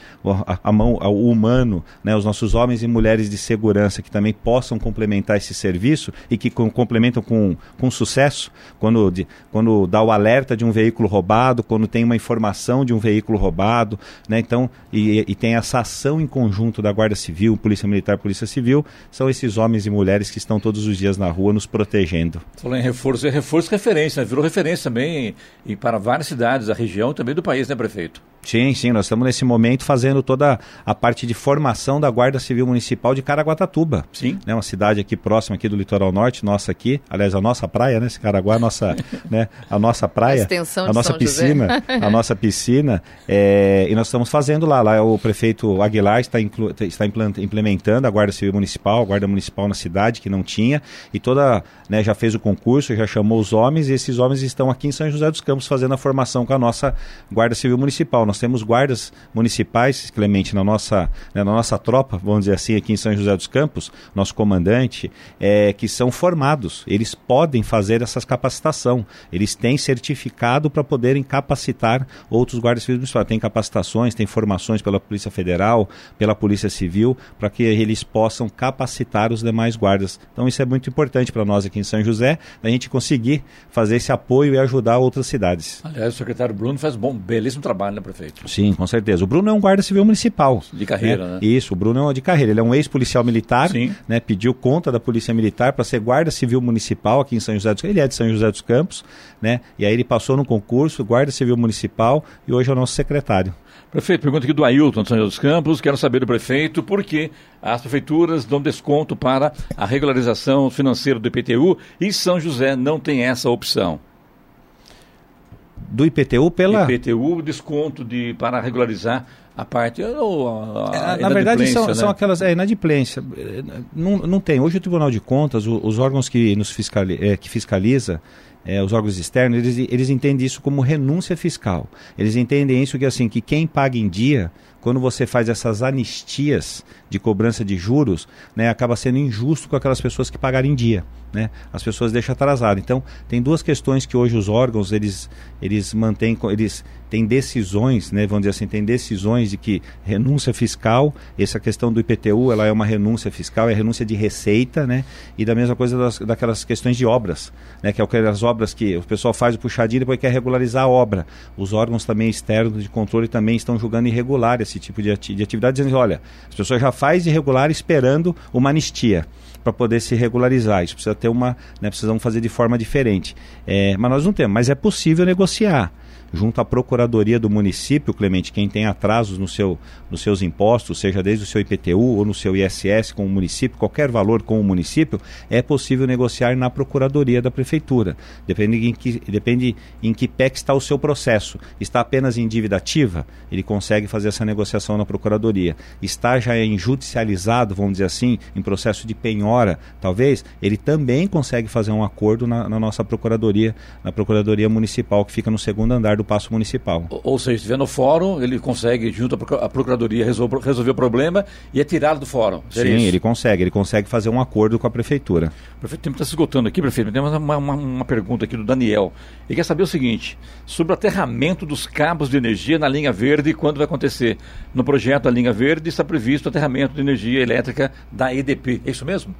a, mão, o humano, né, os nossos homens e mulheres de segurança que também possam complementar esse serviço e que com, complementam com, com sucesso, quando, de, quando dá o alerta de um veículo roubado, quando tem uma informação de um veículo roubado, né? Então, e, e tem essa ação em conjunto da Guarda Civil, Polícia Militar, Polícia Civil, são esses homens e mulheres que estão todos os dias na rua nos protegendo. Falou em reforço, é reforço referência, né? virou referência também e para várias cidades da região também do país, né, prefeito? Sim, sim, nós estamos nesse momento fazendo toda a parte de formação da Guarda Civil Municipal de Caraguatatuba. Sim. Né, uma cidade aqui próxima aqui do litoral norte, nossa aqui, aliás, a nossa praia, né, esse Caraguá, a nossa, né, a nossa praia, a, a nossa São piscina, a nossa piscina, é, e nós estamos fazendo lá, lá o prefeito Aguilar está, inclu, está implementando a Guarda Civil Municipal, a Guarda Municipal na cidade, que não tinha, e toda, né, já fez o concurso, já chamou os homens, e esses homens estão aqui em São José dos Campos fazendo a formação com a nossa Guarda Civil Municipal. Nós temos guardas municipais, Clemente, na nossa, né, na nossa tropa, vamos dizer assim, aqui em São José dos Campos, nosso comandante, é, que são formados. Eles podem fazer essa capacitação. Eles têm certificado para poderem capacitar outros guardas civis municipais. Tem capacitações, tem formações pela Polícia Federal, pela Polícia Civil, para que eles possam capacitar os demais guardas. Então isso é muito importante para nós aqui em São José, a gente conseguir fazer esse apoio e ajudar outras cidades. Aliás, o secretário Bruno faz um bom, belíssimo trabalho, né, prefeito? Sim, com certeza. O Bruno é um guarda civil municipal. De carreira, né? né? Isso, o Bruno é um de carreira. Ele é um ex-policial militar, Sim. né? Pediu conta da Polícia Militar para ser guarda civil municipal aqui em São José dos Campos. Ele é de São José dos Campos, né? E aí ele passou no concurso, guarda civil municipal, e hoje é o nosso secretário. Prefeito, pergunta aqui do Ailton de São José dos Campos. Quero saber do prefeito por que as prefeituras dão desconto para a regularização financeira do IPTU e São José não tem essa opção do IPTU pela. IPTU, desconto de, para regularizar a parte. Ou a, a é, Na verdade, são, né? são aquelas. É, inadimplência. Não, não tem. Hoje o Tribunal de Contas, os, os órgãos que nos fiscali, é, que fiscaliza. É, os órgãos externos, eles, eles entendem isso como renúncia fiscal. Eles entendem isso que assim, que quem paga em dia, quando você faz essas anistias de cobrança de juros, né, acaba sendo injusto com aquelas pessoas que pagaram em dia né? As pessoas deixam atrasado. Então, tem duas questões que hoje os órgãos eles eles mantêm, eles têm decisões, né? Vamos dizer assim, tem decisões de que renúncia fiscal, essa questão do IPTU, ela é uma renúncia fiscal, é renúncia de receita, né? E da mesma coisa das, daquelas questões de obras, né? Que é aquelas obras que o pessoal faz o puxadinho e depois quer regularizar a obra. Os órgãos também externos de controle também estão julgando irregular esse tipo de, ati de atividade, dizendo, olha, as pessoas já faz irregular esperando uma anistia para poder se regularizar. Isso precisa ter uma, né, precisamos fazer de forma diferente. É, mas nós não temos, mas é possível negociar junto à Procuradoria do município, Clemente, quem tem atrasos no seu, nos seus impostos, seja desde o seu IPTU ou no seu ISS com o município, qualquer valor com o município, é possível negociar na Procuradoria da Prefeitura. Depende em que, depende em que pé está o seu processo. Está apenas em dívida ativa, ele consegue fazer essa negociação na Procuradoria. Está já em judicializado, vamos dizer assim, em processo de penhora, talvez, ele também consegue fazer um acordo na, na nossa Procuradoria, na Procuradoria Municipal, que fica no segundo andar do Paço Municipal. Ou, ou seja, se estiver no fórum, ele consegue, junto à Procuradoria, resolver, resolver o problema e é tirá-lo do fórum. Sim, isso? ele consegue. Ele consegue fazer um acordo com a Prefeitura. O prefeito, tempo está se esgotando aqui, prefeito. Tem uma, uma, uma, pergunta aqui do Daniel. Ele quer saber o seguinte, sobre o aterramento dos cabos de energia na linha verde, quando vai acontecer? No projeto da linha verde está previsto o aterramento de energia elétrica da EDP. É isso mesmo?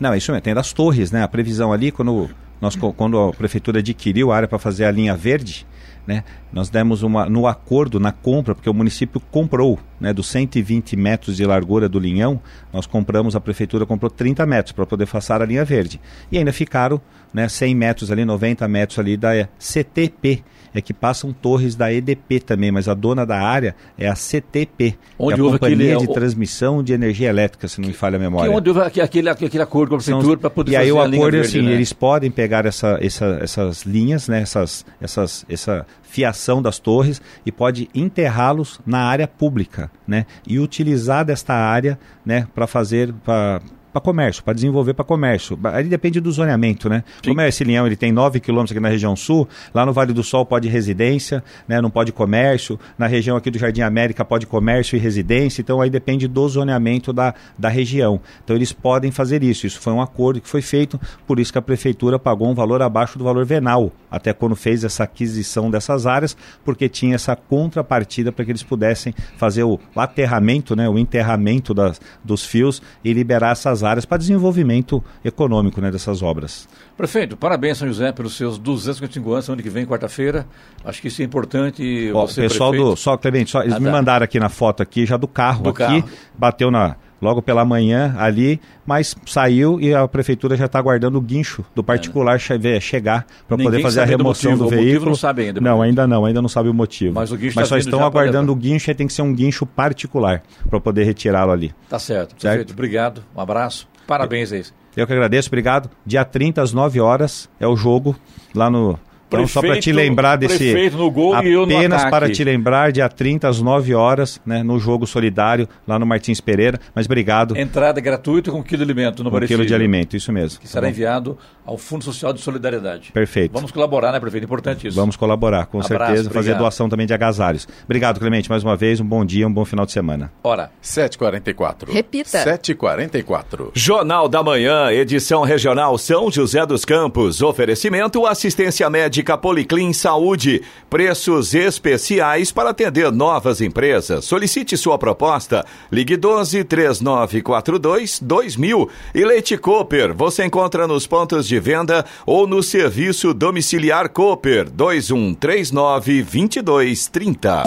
Não, é isso mesmo. Tem das torres, né? A previsão ali, quando, nós, quando a prefeitura adquiriu a área para fazer a linha verde, né? Nós demos uma no acordo, na compra, porque o município comprou, né, dos 120 metros de largura do linhão, nós compramos, a prefeitura comprou 30 metros para poder passar a linha verde. E ainda ficaram né, 100 metros ali, 90 metros ali da CTP, é que passam torres da EDP também, mas a dona da área é a CTP, Onde é a Companhia aquele, de Transmissão de Energia Elétrica, se não me falha a memória. Que onde houve aquele, aquele acordo com a prefeitura para poder E aí o acordo é assim, né? eles podem pegar essa, essa, essas linhas, né, essas, essas, essa fiação das torres e pode enterrá-los na área pública, né, e utilizar desta área, né, para fazer, para para comércio, para desenvolver para comércio. Aí depende do zoneamento, né? Sim. Como é esse Leão, ele tem 9 quilômetros aqui na região sul, lá no Vale do Sol pode residência, né? não pode comércio, na região aqui do Jardim América pode comércio e residência, então aí depende do zoneamento da, da região. Então eles podem fazer isso, isso foi um acordo que foi feito, por isso que a prefeitura pagou um valor abaixo do valor venal, até quando fez essa aquisição dessas áreas, porque tinha essa contrapartida para que eles pudessem fazer o aterramento, né? o enterramento das, dos fios e liberar essas áreas para desenvolvimento econômico né, dessas obras. Prefeito, parabéns, São José, pelos seus 255 anos, ano que vem, quarta-feira. Acho que isso é importante. Ó, você, pessoal prefeito... do. Só, Clemente, só, eles ah, me tá. mandaram aqui na foto aqui, já do carro do aqui, carro. bateu na logo pela manhã ali, mas saiu e a prefeitura já está aguardando o guincho do particular che chegar para poder fazer a remoção do, do veículo. O motivo não sabe ainda. Não, ainda não, ainda não sabe o motivo. Mas, o mas tá só estão aguardando o guincho e tem que ser um guincho particular para poder retirá-lo ali. Tá certo. certo? Prefeito, obrigado, um abraço. Parabéns aí. Eu que agradeço, obrigado. Dia 30 às 9 horas é o jogo lá no então, prefeito, só para te lembrar desse. no gol apenas para te lembrar, dia 30 às 9 horas, né, no jogo solidário, lá no Martins Pereira. Mas obrigado. Entrada gratuita com quilo de alimento no Com quilo de alimento, isso mesmo. Que será tá enviado ao Fundo Social de Solidariedade. Perfeito. Vamos colaborar, né, prefeito? Importante isso. Vamos colaborar, com Abraço, certeza. Obrigado. Fazer doação também de agasalhos. Obrigado, Clemente, mais uma vez. Um bom dia, um bom final de semana. Hora. 7h44. Repita. 7h44. Jornal da Manhã, edição regional São José dos Campos. Oferecimento assistência médica Policlin Saúde. Preços especiais para atender novas empresas. Solicite sua proposta. Ligue 12 3942 2000. E Leite Cooper. Você encontra nos pontos de venda ou no serviço domiciliar Cooper 2139 2230.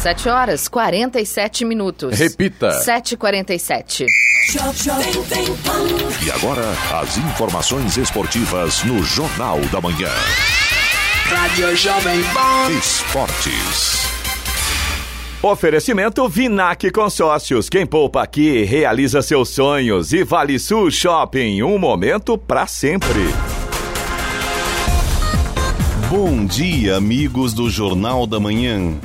7 horas 47 minutos. Repita. 7h47. E agora, as informações esportivas no Jornal da Manhã. Rádio Jovem Pan. Esportes. Oferecimento Vinac Consórcios. Quem poupa aqui realiza seus sonhos. E Vale Sul Shopping. Um momento para sempre. Bom dia, amigos do Jornal da Manhã.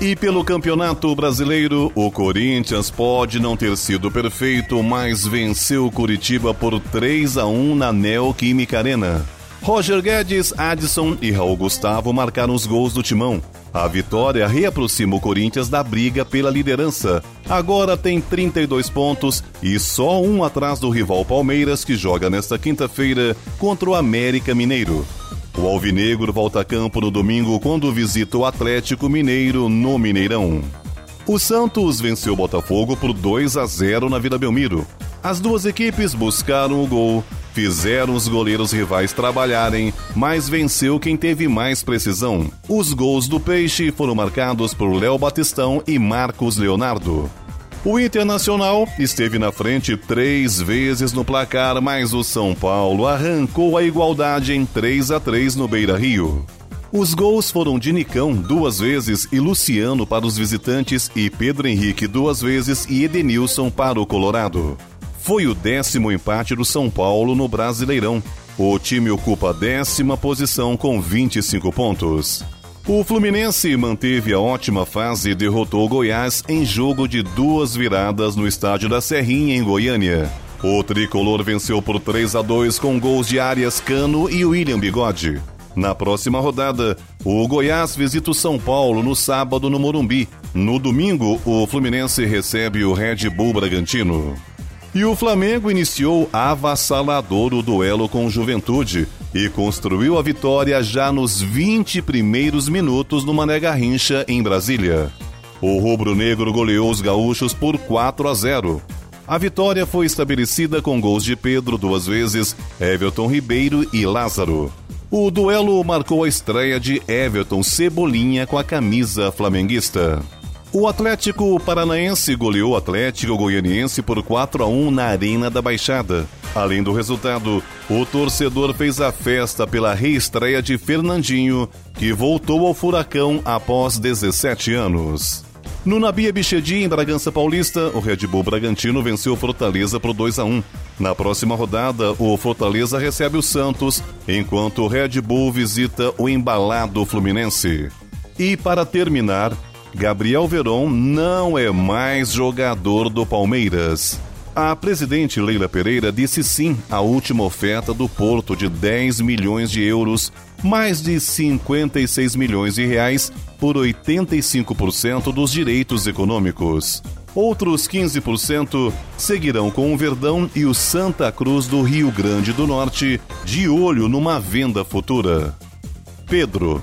E pelo Campeonato Brasileiro, o Corinthians pode não ter sido perfeito, mas venceu o Curitiba por 3 a 1 na Neoquímica Arena. Roger Guedes, Adson e Raul Gustavo marcaram os gols do timão. A vitória reaproxima o Corinthians da briga pela liderança. Agora tem 32 pontos e só um atrás do rival Palmeiras, que joga nesta quinta-feira contra o América Mineiro. O Alvinegro volta a campo no domingo quando visita o Atlético Mineiro no Mineirão. O Santos venceu o Botafogo por 2 a 0 na Vila Belmiro. As duas equipes buscaram o gol, fizeram os goleiros rivais trabalharem, mas venceu quem teve mais precisão. Os gols do Peixe foram marcados por Léo Batistão e Marcos Leonardo. O Internacional esteve na frente três vezes no placar, mas o São Paulo arrancou a igualdade em 3 a 3 no Beira Rio. Os gols foram de Nicão duas vezes e Luciano para os visitantes e Pedro Henrique duas vezes e Edenilson para o Colorado. Foi o décimo empate do São Paulo no Brasileirão. O time ocupa a décima posição com 25 pontos. O Fluminense manteve a ótima fase e derrotou o Goiás em jogo de duas viradas no estádio da Serrinha, em Goiânia. O tricolor venceu por 3 a 2 com gols de Arias Cano e William Bigode. Na próxima rodada, o Goiás visita o São Paulo no sábado no Morumbi. No domingo, o Fluminense recebe o Red Bull Bragantino. E o Flamengo iniciou avassalador o duelo com o Juventude e construiu a vitória já nos 20 primeiros minutos no Mané Garrincha, em Brasília. O rubro-negro goleou os gaúchos por 4 a 0. A vitória foi estabelecida com gols de Pedro duas vezes, Everton Ribeiro e Lázaro. O duelo marcou a estreia de Everton Cebolinha com a camisa flamenguista. O Atlético Paranaense goleou o Atlético Goianiense por 4 a 1 na Arena da Baixada. Além do resultado, o torcedor fez a festa pela reestreia de Fernandinho, que voltou ao Furacão após 17 anos. No Nabia Bichedi, em Bragança Paulista, o Red Bull Bragantino venceu Fortaleza por 2 a 1. Na próxima rodada, o Fortaleza recebe o Santos, enquanto o Red Bull visita o embalado Fluminense. E para terminar, Gabriel Veron não é mais jogador do Palmeiras. A presidente Leila Pereira disse sim à última oferta do Porto de 10 milhões de euros, mais de 56 milhões de reais por 85% dos direitos econômicos. Outros 15% seguirão com o Verdão e o Santa Cruz do Rio Grande do Norte, de olho numa venda futura. Pedro,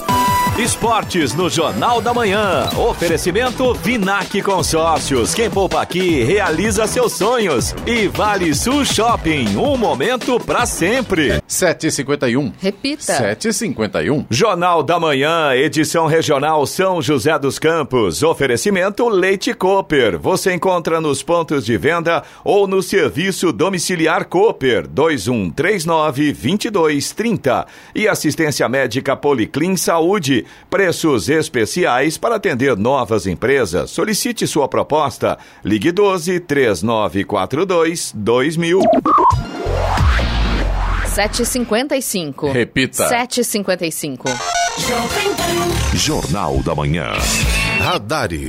Esportes no Jornal da Manhã. Oferecimento Vinac Consórcios. Quem poupa aqui realiza seus sonhos. E Vale Sul Shopping. Um momento para sempre. 7h51. Repita. 7h51. Jornal da Manhã, edição regional São José dos Campos. Oferecimento Leite Cooper. Você encontra nos pontos de venda ou no serviço domiciliar Cooper 2139 2230. E assistência médica Policlin Saúde. Preços especiais para atender novas empresas. Solicite sua proposta. Ligue 12 3942 2000. 7h55. Repita. 7h55. Jornal da Manhã. Radares.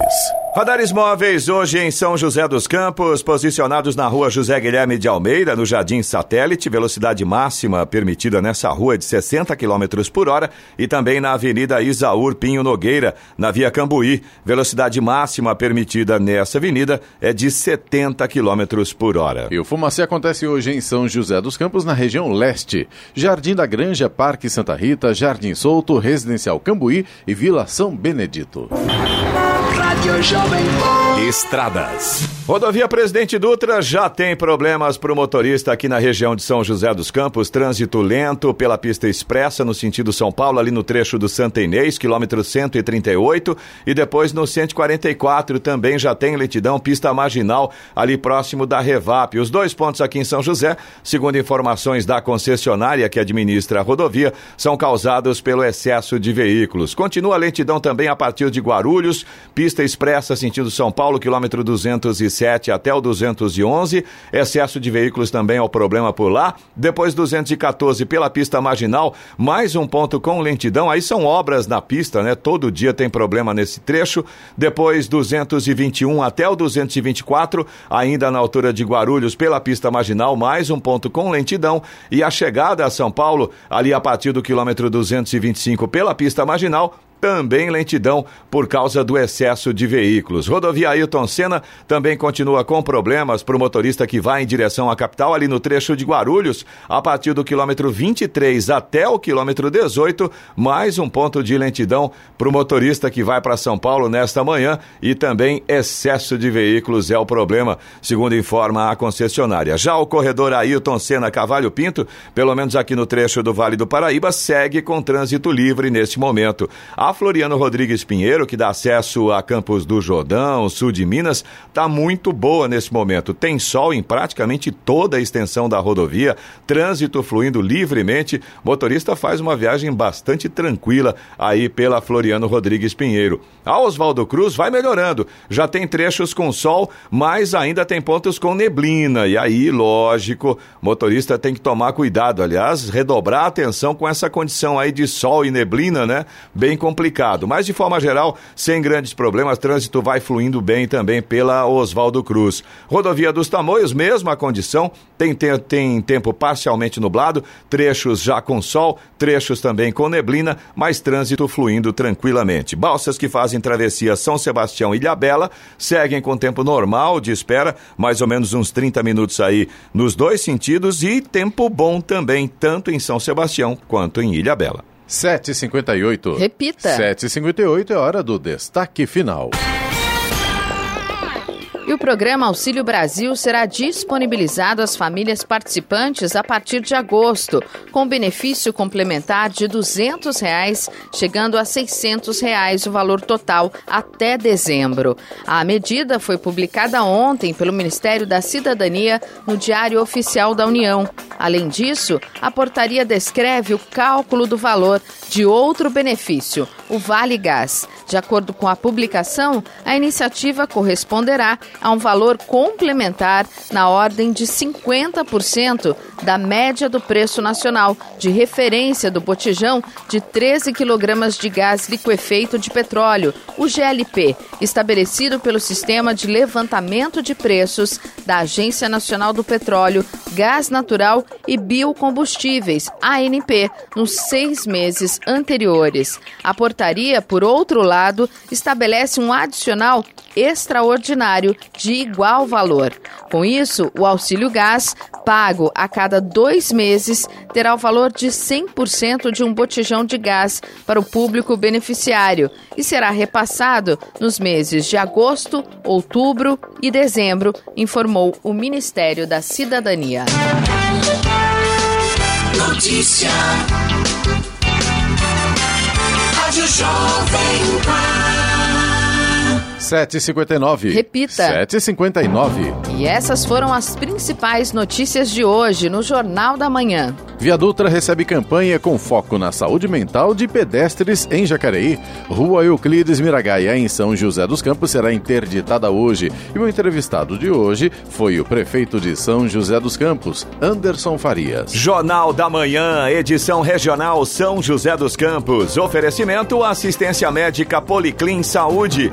Radares móveis hoje em São José dos Campos, posicionados na rua José Guilherme de Almeida, no Jardim Satélite, velocidade máxima permitida nessa rua é de 60 km por hora, e também na Avenida Isaúr Pinho Nogueira, na Via Cambuí, velocidade máxima permitida nessa avenida é de 70 km por hora. E o Fumacê acontece hoje em São José dos Campos, na região leste. Jardim da Granja, Parque Santa Rita, Jardim Solto, Residencial Cambuí e Vila São Benedito. Estradas. Rodovia Presidente Dutra já tem problemas para o motorista aqui na região de São José dos Campos. Trânsito lento pela pista expressa no sentido São Paulo, ali no trecho do Santa Inês, quilômetro 138. E depois no 144 também já tem lentidão, pista marginal, ali próximo da Revap. Os dois pontos aqui em São José, segundo informações da concessionária que administra a rodovia, são causados pelo excesso de veículos. Continua a lentidão também a partir de Guarulhos, pista expressa sentido São Paulo, quilômetro 207 até o 211. Excesso de veículos também é o problema por lá. Depois 214 pela pista marginal, mais um ponto com lentidão. Aí são obras na pista, né? Todo dia tem problema nesse trecho. Depois 221 até o 224, ainda na altura de Guarulhos pela pista marginal, mais um ponto com lentidão. E a chegada a São Paulo, ali a partir do quilômetro 225 pela pista marginal, também lentidão por causa do excesso de veículos. Rodovia Ailton Senna também continua com problemas para o motorista que vai em direção à capital, ali no trecho de Guarulhos, a partir do quilômetro 23 até o quilômetro 18, mais um ponto de lentidão para o motorista que vai para São Paulo nesta manhã e também excesso de veículos é o problema, segundo informa a concessionária. Já o corredor Ailton Senna Cavalho Pinto, pelo menos aqui no trecho do Vale do Paraíba, segue com trânsito livre neste momento. A Floriano Rodrigues Pinheiro, que dá acesso a Campos do Jordão, sul de Minas, está muito boa nesse momento. Tem sol em praticamente toda a extensão da rodovia, trânsito fluindo livremente. Motorista faz uma viagem bastante tranquila aí pela Floriano Rodrigues Pinheiro. A Oswaldo Cruz vai melhorando. Já tem trechos com sol, mas ainda tem pontos com neblina. E aí, lógico, motorista tem que tomar cuidado. Aliás, redobrar a atenção com essa condição aí de sol e neblina, né? Bem complicado. Mas de forma geral, sem grandes problemas, trânsito vai fluindo bem também pela Oswaldo Cruz. Rodovia dos Tamoios, mesma condição, tem, tem, tem tempo parcialmente nublado, trechos já com sol, trechos também com neblina, mas trânsito fluindo tranquilamente. Balsas que fazem travessia São Sebastião e Ilhabela seguem com tempo normal de espera, mais ou menos uns 30 minutos aí nos dois sentidos e tempo bom também, tanto em São Sebastião quanto em Ilhabela. 7h58. Repita. 7h58 é hora do destaque final. E o programa Auxílio Brasil será disponibilizado às famílias participantes a partir de agosto, com benefício complementar de 200 reais, chegando a 600 reais o valor total até dezembro. A medida foi publicada ontem pelo Ministério da Cidadania no Diário Oficial da União. Além disso, a portaria descreve o cálculo do valor de outro benefício, o Vale Gás. De acordo com a publicação, a iniciativa corresponderá a um valor complementar na ordem de 50% da média do preço nacional de referência do botijão de 13 quilogramas de gás liquefeito de petróleo, o GLP, estabelecido pelo Sistema de Levantamento de Preços da Agência Nacional do Petróleo, Gás Natural e Biocombustíveis, ANP, nos seis meses anteriores. A portaria, por outro lado, estabelece um adicional extraordinário de igual valor. Com isso, o auxílio gás, pago a cada dois meses, terá o valor de 100% de um botijão de gás para o público beneficiário e será repassado nos meses de agosto, outubro e dezembro, informou o Ministério da Cidadania. Notícia. Rádio Jovem Pan. 7h59. Repita. 7h59. E essas foram as principais notícias de hoje no Jornal da Manhã. Via Dutra recebe campanha com foco na saúde mental de pedestres em Jacareí. Rua Euclides Miragaia, em São José dos Campos, será interditada hoje. E o entrevistado de hoje foi o prefeito de São José dos Campos, Anderson Farias. Jornal da Manhã, edição regional São José dos Campos. Oferecimento assistência médica Policlin Saúde.